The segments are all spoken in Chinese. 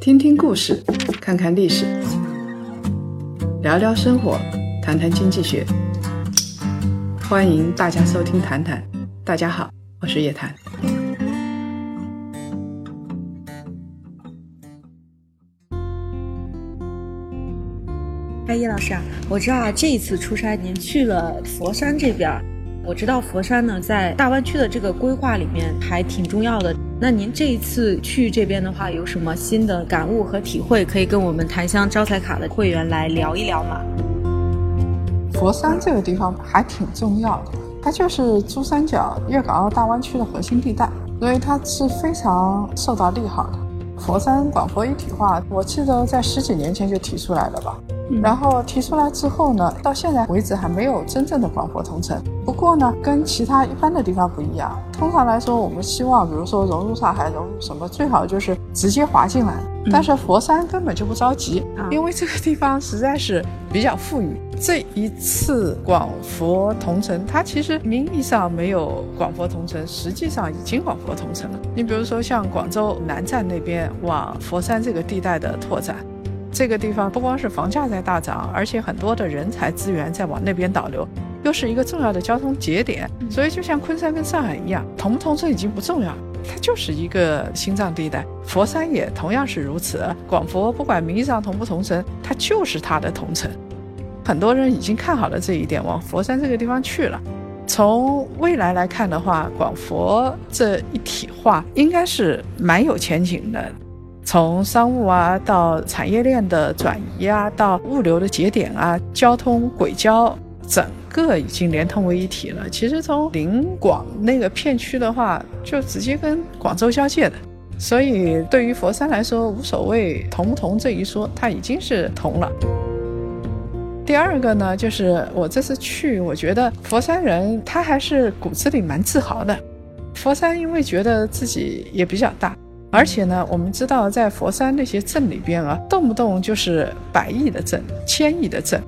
听听故事，看看历史，聊聊生活，谈谈经济学。欢迎大家收听《谈谈》，大家好，我是叶檀。哎，叶老师啊，我知道啊，这一次出差您去了佛山这边。我知道佛山呢，在大湾区的这个规划里面还挺重要的。那您这一次去这边的话，有什么新的感悟和体会，可以跟我们檀香招财卡的会员来聊一聊吗？佛山这个地方还挺重要的，它就是珠三角粤港澳大湾区的核心地带，所以它是非常受到利好的。佛山广佛一体化，我记得在十几年前就提出来了吧。然后提出来之后呢，到现在为止还没有真正的广佛同城。不过呢，跟其他一般的地方不一样。通常来说，我们希望，比如说融入上海，融入什么，最好就是直接划进来。但是佛山根本就不着急，因为这个地方实在是比较富裕。这一次广佛同城，它其实名义上没有广佛同城，实际上已经广佛同城了。你比如说像广州南站那边往佛山这个地带的拓展。这个地方不光是房价在大涨，而且很多的人才资源在往那边导流，又是一个重要的交通节点。所以就像昆山跟上海一样，同不同城已经不重要，它就是一个心脏地带。佛山也同样是如此，广佛不管名义上同不同城，它就是它的同城。很多人已经看好了这一点，往佛山这个地方去了。从未来来看的话，广佛这一体化应该是蛮有前景的。从商务啊到产业链的转移啊，到物流的节点啊，交通轨交整个已经连通为一体了。其实从临广那个片区的话，就直接跟广州交界的，所以对于佛山来说无所谓同不同这一说，它已经是同了。第二个呢，就是我这次去，我觉得佛山人他还是骨子里蛮自豪的。佛山因为觉得自己也比较大。而且呢，我们知道在佛山那些镇里边啊，动不动就是百亿的镇、千亿的镇。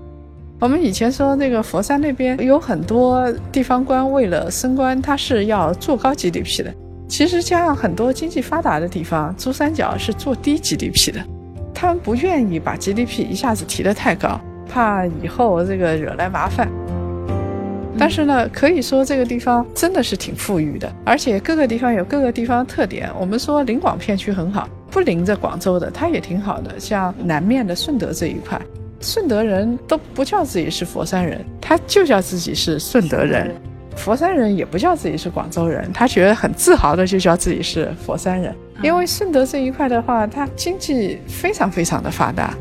我们以前说那个佛山那边有很多地方官为了升官，他是要做高 GDP 的。其实像很多经济发达的地方，珠三角是做低 GDP 的，他们不愿意把 GDP 一下子提得太高，怕以后这个惹来麻烦。但是呢，可以说这个地方真的是挺富裕的，而且各个地方有各个地方的特点。我们说临广片区很好，不临着广州的它也挺好的。像南面的顺德这一块，顺德人都不叫自己是佛山人，他就叫自己是顺德人；佛山人也不叫自己是广州人，他觉得很自豪的就叫自己是佛山人。因为顺德这一块的话，它经济非常非常的发达。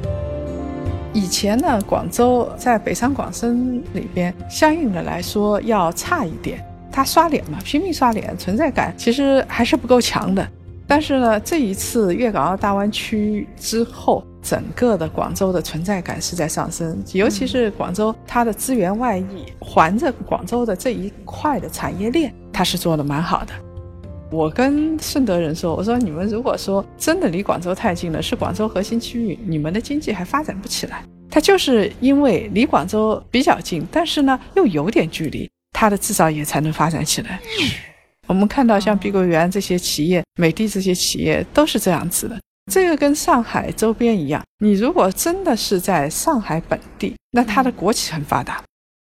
以前呢，广州在北上广深里边，相应的来说要差一点。他刷脸嘛，拼命刷脸，存在感其实还是不够强的。但是呢，这一次粤港澳大湾区之后，整个的广州的存在感是在上升，尤其是广州它的资源外溢，环着广州的这一块的产业链，它是做的蛮好的。我跟顺德人说：“我说你们如果说真的离广州太近了，是广州核心区域，你们的经济还发展不起来。它就是因为离广州比较近，但是呢又有点距离，它的制造业才能发展起来。我们看到像碧桂园这些企业、美的这些企业都是这样子的。这个跟上海周边一样，你如果真的是在上海本地，那它的国企很发达，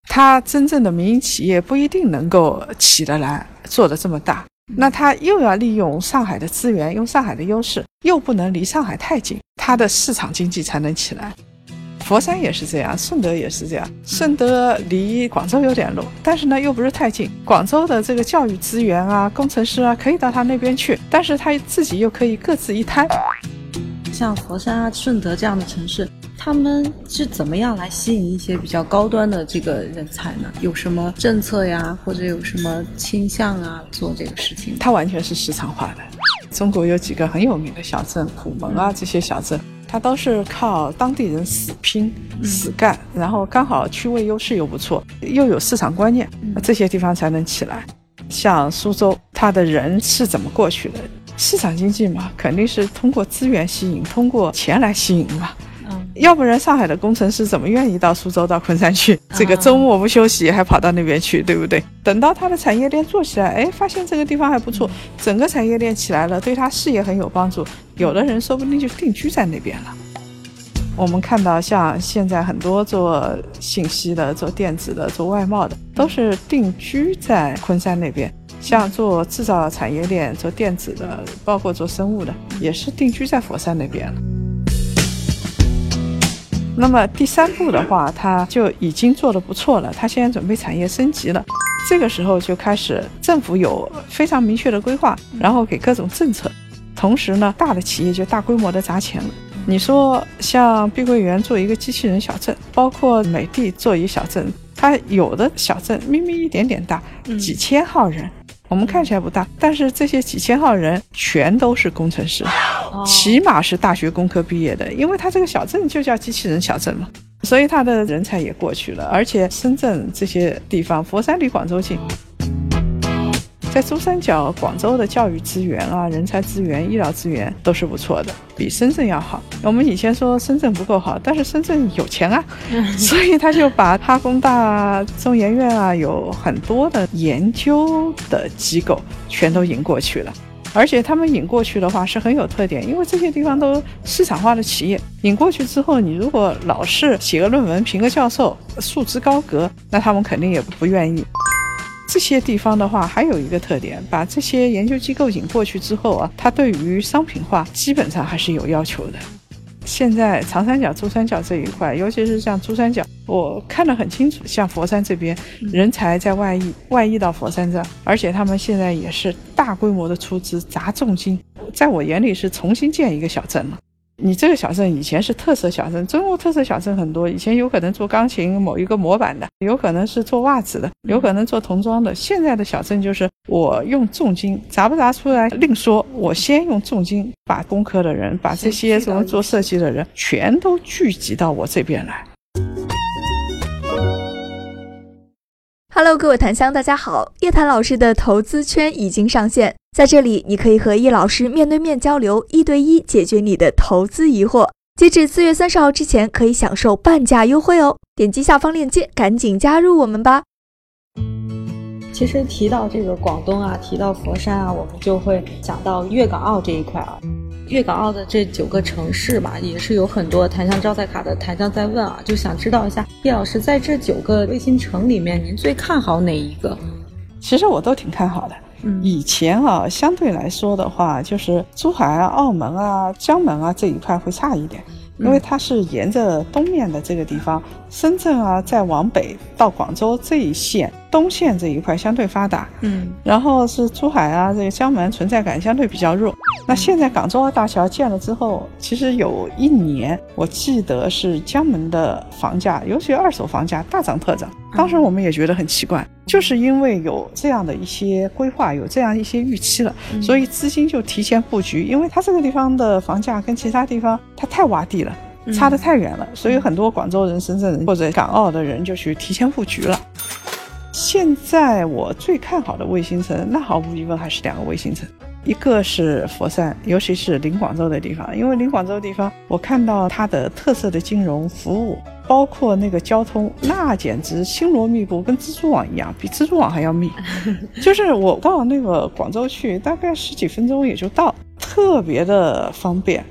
它真正的民营企业不一定能够起得来，做得这么大。”那他又要利用上海的资源，用上海的优势，又不能离上海太近，他的市场经济才能起来。佛山也是这样，顺德也是这样。顺德离广州有点路，但是呢又不是太近。广州的这个教育资源啊，工程师啊，可以到他那边去，但是他自己又可以各自一摊。像佛山啊、顺德这样的城市。他们是怎么样来吸引一些比较高端的这个人才呢？有什么政策呀，或者有什么倾向啊，做这个事情？它完全是市场化的。中国有几个很有名的小镇，虎门啊这些小镇，它都是靠当地人死拼、死干，然后刚好区位优势又不错，又有市场观念，这些地方才能起来。像苏州，它的人是怎么过去的？市场经济嘛，肯定是通过资源吸引，通过钱来吸引嘛。要不然上海的工程师怎么愿意到苏州、到昆山去？这个周末不休息还跑到那边去，对不对？等到他的产业链做起来，哎，发现这个地方还不错，整个产业链起来了，对他事业很有帮助。有的人说不定就定居在那边了。我们看到，像现在很多做信息的、做电子的、做外贸的，都是定居在昆山那边。像做制造产业链、做电子的，包括做生物的，也是定居在佛山那边了。那么第三步的话，他就已经做得不错了。他现在准备产业升级了，这个时候就开始政府有非常明确的规划，然后给各种政策，同时呢，大的企业就大规模的砸钱了。你说像碧桂园做一个机器人小镇，包括美的做一个小镇，它有的小镇咪咪一点点大，几千号人，我们看起来不大，但是这些几千号人全都是工程师，起码是大学工科毕业的，因为它这个小镇就叫机器人小镇嘛，所以它的人才也过去了，而且深圳这些地方，佛山离广州近。在珠三角、广州的教育资源啊、人才资源、医疗资源都是不错的，比深圳要好。我们以前说深圳不够好，但是深圳有钱啊，所以他就把哈工大、中研院啊，有很多的研究的机构全都引过去了。而且他们引过去的话是很有特点，因为这些地方都市场化的企业，引过去之后，你如果老是写个论文、评个教授、束之高阁，那他们肯定也不愿意。这些地方的话，还有一个特点，把这些研究机构引过去之后啊，它对于商品化基本上还是有要求的。现在长三角、珠三角这一块，尤其是像珠三角，我看得很清楚，像佛山这边，人才在外溢，外溢到佛山这，而且他们现在也是大规模的出资砸重金，在我眼里是重新建一个小镇了。你这个小镇以前是特色小镇，中国特色小镇很多。以前有可能做钢琴某一个模板的，有可能是做袜子的，有可能做童装的。现在的小镇就是我用重金砸不砸出来另说，我先用重金把工科的人，把这些什么做设计的人全都聚集到我这边来。Hello，各位檀香，大家好，叶檀老师的投资圈已经上线。在这里，你可以和叶老师面对面交流，一对一解决你的投资疑惑。截止四月三十号之前，可以享受半价优惠哦！点击下方链接，赶紧加入我们吧。其实提到这个广东啊，提到佛山啊，我们就会想到粤港澳这一块啊。粤港澳的这九个城市吧，也是有很多檀香招财卡的檀香在问啊，就想知道一下叶老师在这九个卫星城里面，您最看好哪一个？其实我都挺看好的。以前啊，相对来说的话，就是珠海啊、澳门啊、江门啊这一块会差一点，因为它是沿着东面的这个地方，深圳啊再往北到广州这一线。东线这一块相对发达，嗯，然后是珠海啊，这个江门存在感相对比较弱。那现在港珠澳大桥建了之后，其实有一年我记得是江门的房价，尤其二手房价大涨特涨。当时我们也觉得很奇怪，就是因为有这样的一些规划，有这样一些预期了，所以资金就提前布局。因为它这个地方的房价跟其他地方它太洼地了，差得太远了，所以很多广州人、深圳人或者港澳的人就去提前布局了。现在我最看好的卫星城，那毫无疑问还是两个卫星城，一个是佛山，尤其是临广州的地方，因为临广州的地方，我看到它的特色的金融服务，包括那个交通，那简直星罗密布，跟蜘蛛网一样，比蜘蛛网还要密。就是我到那个广州去，大概十几分钟也就到，特别的方便。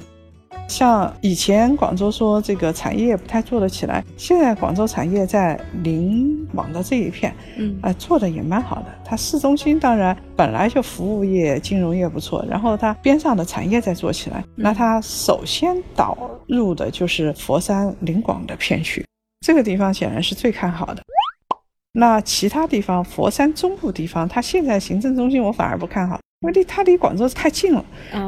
像以前广州说这个产业不太做得起来，现在广州产业在临网的这一片，嗯，啊，做的也蛮好的。它市中心当然本来就服务业、金融业不错，然后它边上的产业再做起来，那它首先导入的就是佛山临广的片区，这个地方显然是最看好的。那其他地方，佛山中部地方，它现在行政中心我反而不看好。因为离它离广州太近了，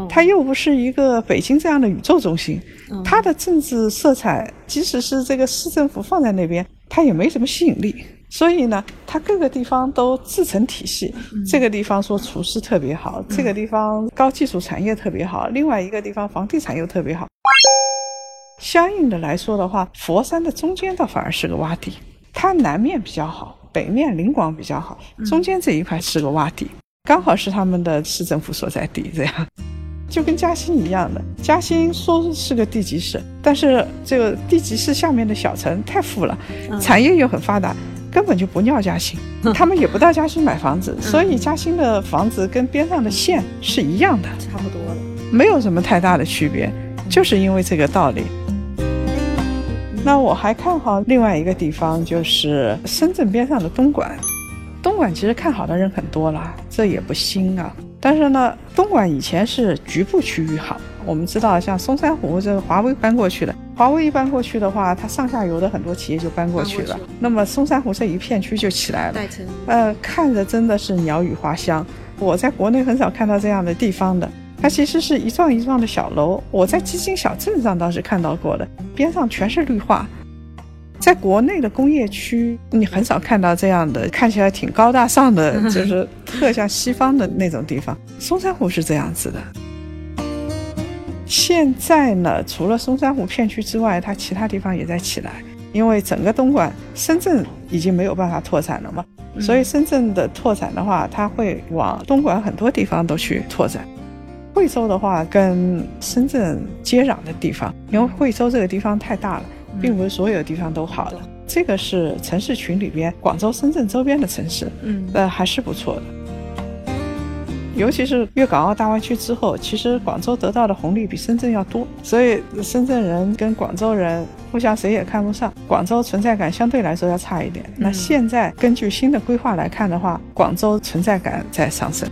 它又不是一个北京这样的宇宙中心，它的政治色彩，即使是这个市政府放在那边，它也没什么吸引力。所以呢，它各个地方都自成体系。这个地方说厨师特别好，这个地方高技术产业特别好，另外一个地方房地产又特别好。相应的来说的话，佛山的中间倒反而是个洼地，它南面比较好，北面临广比较好，中间这一块是个洼地。刚好是他们的市政府所在地，这样。就跟嘉兴一样的。嘉兴说是个地级市，但是这个地级市下面的小城太富了，产业又很发达，根本就不尿嘉兴，他们也不到嘉兴买房子，所以嘉兴的房子跟边上的县是一样的，差不多了，没有什么太大的区别，就是因为这个道理。那我还看好另外一个地方，就是深圳边上的东莞。东莞其实看好的人很多了，这也不新啊。但是呢，东莞以前是局部区域好。我们知道，像松山湖这个华为搬过去了，华为一搬过去的话，它上下游的很多企业就搬过去了。那么松山湖这一片区就起来了。呃，看着真的是鸟语花香。我在国内很少看到这样的地方的。它其实是一幢一幢的小楼，我在基金小镇上倒是看到过的，边上全是绿化。在国内的工业区，你很少看到这样的，看起来挺高大上的，就是特像西方的那种地方。松山湖是这样子的。现在呢，除了松山湖片区之外，它其他地方也在起来，因为整个东莞、深圳已经没有办法拓展了嘛，所以深圳的拓展的话，它会往东莞很多地方都去拓展。惠州的话，跟深圳接壤的地方，因为惠州这个地方太大了，并不是所有地方都好的。这个是城市群里边，广州、深圳周边的城市，嗯，呃，还是不错的。尤其是粤港澳大湾区之后，其实广州得到的红利比深圳要多，所以深圳人跟广州人互相谁也看不上，广州存在感相对来说要差一点。那现在根据新的规划来看的话，广州存在感在上升。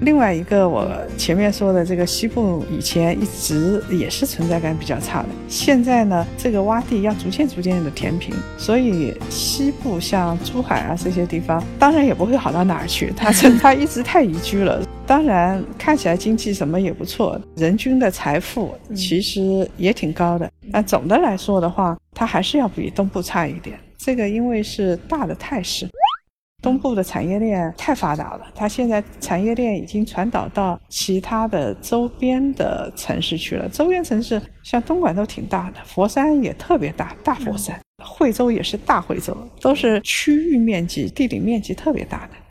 另外一个，我前面说的这个西部以前一直也是存在感比较差的，现在呢，这个洼地要逐渐逐渐的填平，所以西部像珠海啊这些地方，当然也不会好到哪儿去，它它一直太宜居了。当然看起来经济什么也不错，人均的财富其实也挺高的，但总的来说的话，它还是要比东部差一点。这个因为是大的态势。东部的产业链太发达了，它现在产业链已经传导到其他的周边的城市去了。周边城市像东莞都挺大的，佛山也特别大，大佛山；惠州也是大惠州，都是区域面积、地理面积特别大的。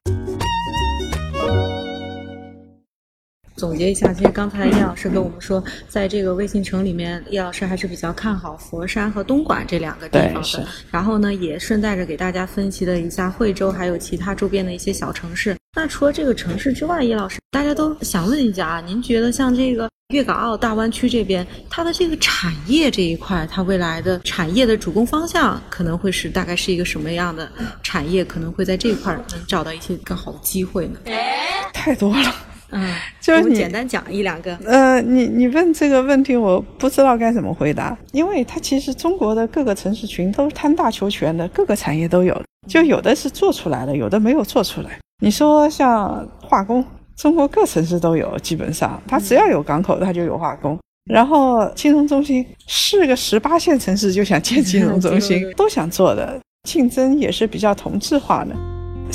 总结一下，其实刚才叶老师跟我们说，在这个微信城里面，叶老师还是比较看好佛山和东莞这两个地方的。然后呢，也顺带着给大家分析了一下惠州还有其他周边的一些小城市。那除了这个城市之外，叶老师，大家都想问一下啊，您觉得像这个粤港澳大湾区这边，它的这个产业这一块，它未来的产业的主攻方向可能会是大概是一个什么样的产业？可能会在这一块能找到一些更好的机会呢？太多了。嗯，就是你简单讲一两个。呃，你你问这个问题，我不知道该怎么回答，因为它其实中国的各个城市群都贪大求全的，各个产业都有，就有的是做出来了，有的没有做出来。你说像化工，中国各城市都有，基本上它只要有港口，它就有化工。然后金融中心，是个十八线城市就想建金融中心，都想做的，竞争也是比较同质化的。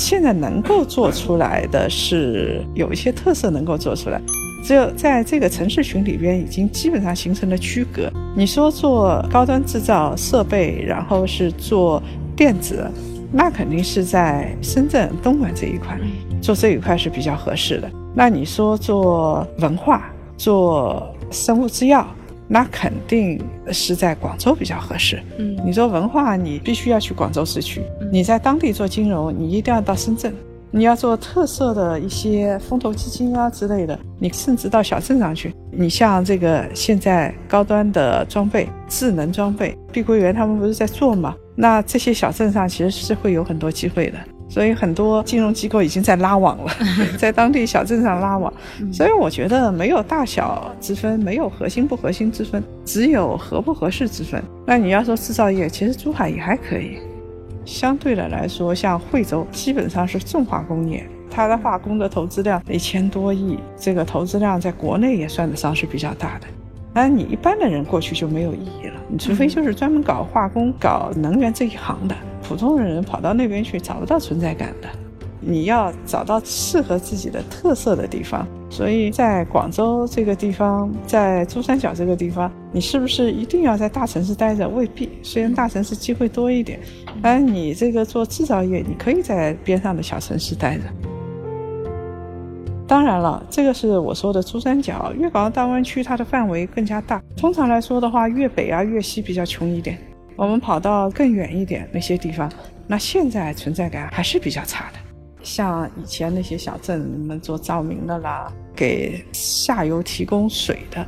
现在能够做出来的是有一些特色能够做出来，只有在这个城市群里边已经基本上形成了区隔。你说做高端制造设备，然后是做电子，那肯定是在深圳、东莞这一块做这一块是比较合适的。那你说做文化、做生物制药？那肯定是在广州比较合适。嗯，你做文化，你必须要去广州市区；你在当地做金融，你一定要到深圳。你要做特色的一些风投基金啊之类的，你甚至到小镇上去。你像这个现在高端的装备、智能装备，碧桂园他们不是在做吗？那这些小镇上其实是会有很多机会的。所以很多金融机构已经在拉网了，在当地小镇上拉网。所以我觉得没有大小之分，没有核心不核心之分，只有合不合适之分。那你要说制造业，其实珠海也还可以。相对的来说，像惠州基本上是重化工业，它的化工的投资量一千多亿，这个投资量在国内也算得上是比较大的。那你一般的人过去就没有意义了，你除非就是专门搞化工、搞能源这一行的。普通人跑到那边去找不到存在感的，你要找到适合自己的特色的地方。所以在广州这个地方，在珠三角这个地方，你是不是一定要在大城市待着？未必，虽然大城市机会多一点，而你这个做制造业，你可以在边上的小城市待着。当然了，这个是我说的珠三角、粤港澳大湾区，它的范围更加大。通常来说的话，粤北啊、粤西比较穷一点，我们跑到更远一点那些地方，那现在存在感还是比较差的。像以前那些小镇，们做照明的啦，给下游提供水的。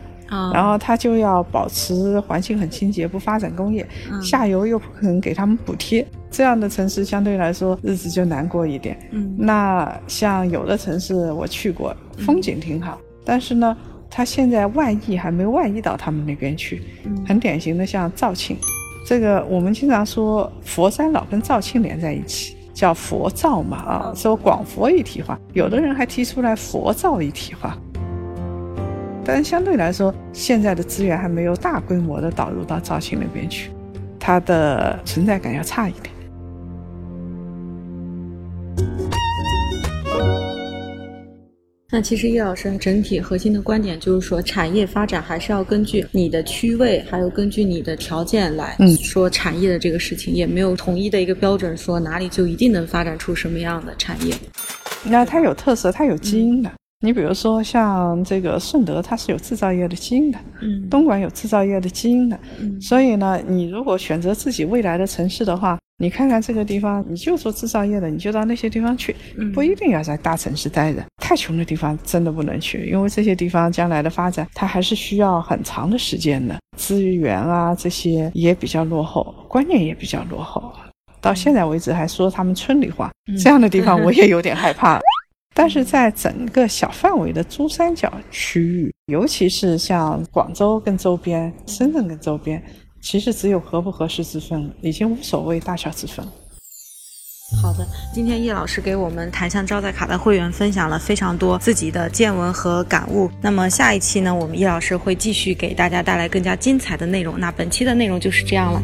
然后他就要保持环境很清洁，不发展工业，下游又不可能给他们补贴，这样的城市相对来说日子就难过一点。嗯，那像有的城市我去过，风景挺好，但是呢，它现在外溢还没外溢到他们那边去。很典型的像肇庆，这个我们经常说佛山老跟肇庆连在一起，叫佛肇嘛啊，说广佛一体化，有的人还提出来佛肇一体化。但相对来说，现在的资源还没有大规模的导入到肇庆那边去，它的存在感要差一点。那其实叶老师整体核心的观点就是说，产业发展还是要根据你的区位，还有根据你的条件来说产业的这个事情，也没有统一的一个标准，说哪里就一定能发展出什么样的产业。那它有特色，它有基因的。你比如说像这个顺德，它是有制造业的基因的，嗯，东莞有制造业的基因的，嗯，所以呢，你如果选择自己未来的城市的话，你看看这个地方，你就做制造业的，你就到那些地方去，不一定要在大城市待着。太穷的地方真的不能去，因为这些地方将来的发展，它还是需要很长的时间的，资源啊这些也比较落后，观念也比较落后。到现在为止还说他们村里话，这样的地方我也有点害怕。但是在整个小范围的珠三角区域，尤其是像广州跟周边、深圳跟周边，其实只有合不合适之分，已经无所谓大小之分。好的，今天叶老师给我们檀香招待卡的会员分享了非常多自己的见闻和感悟。那么下一期呢，我们叶老师会继续给大家带来更加精彩的内容。那本期的内容就是这样了。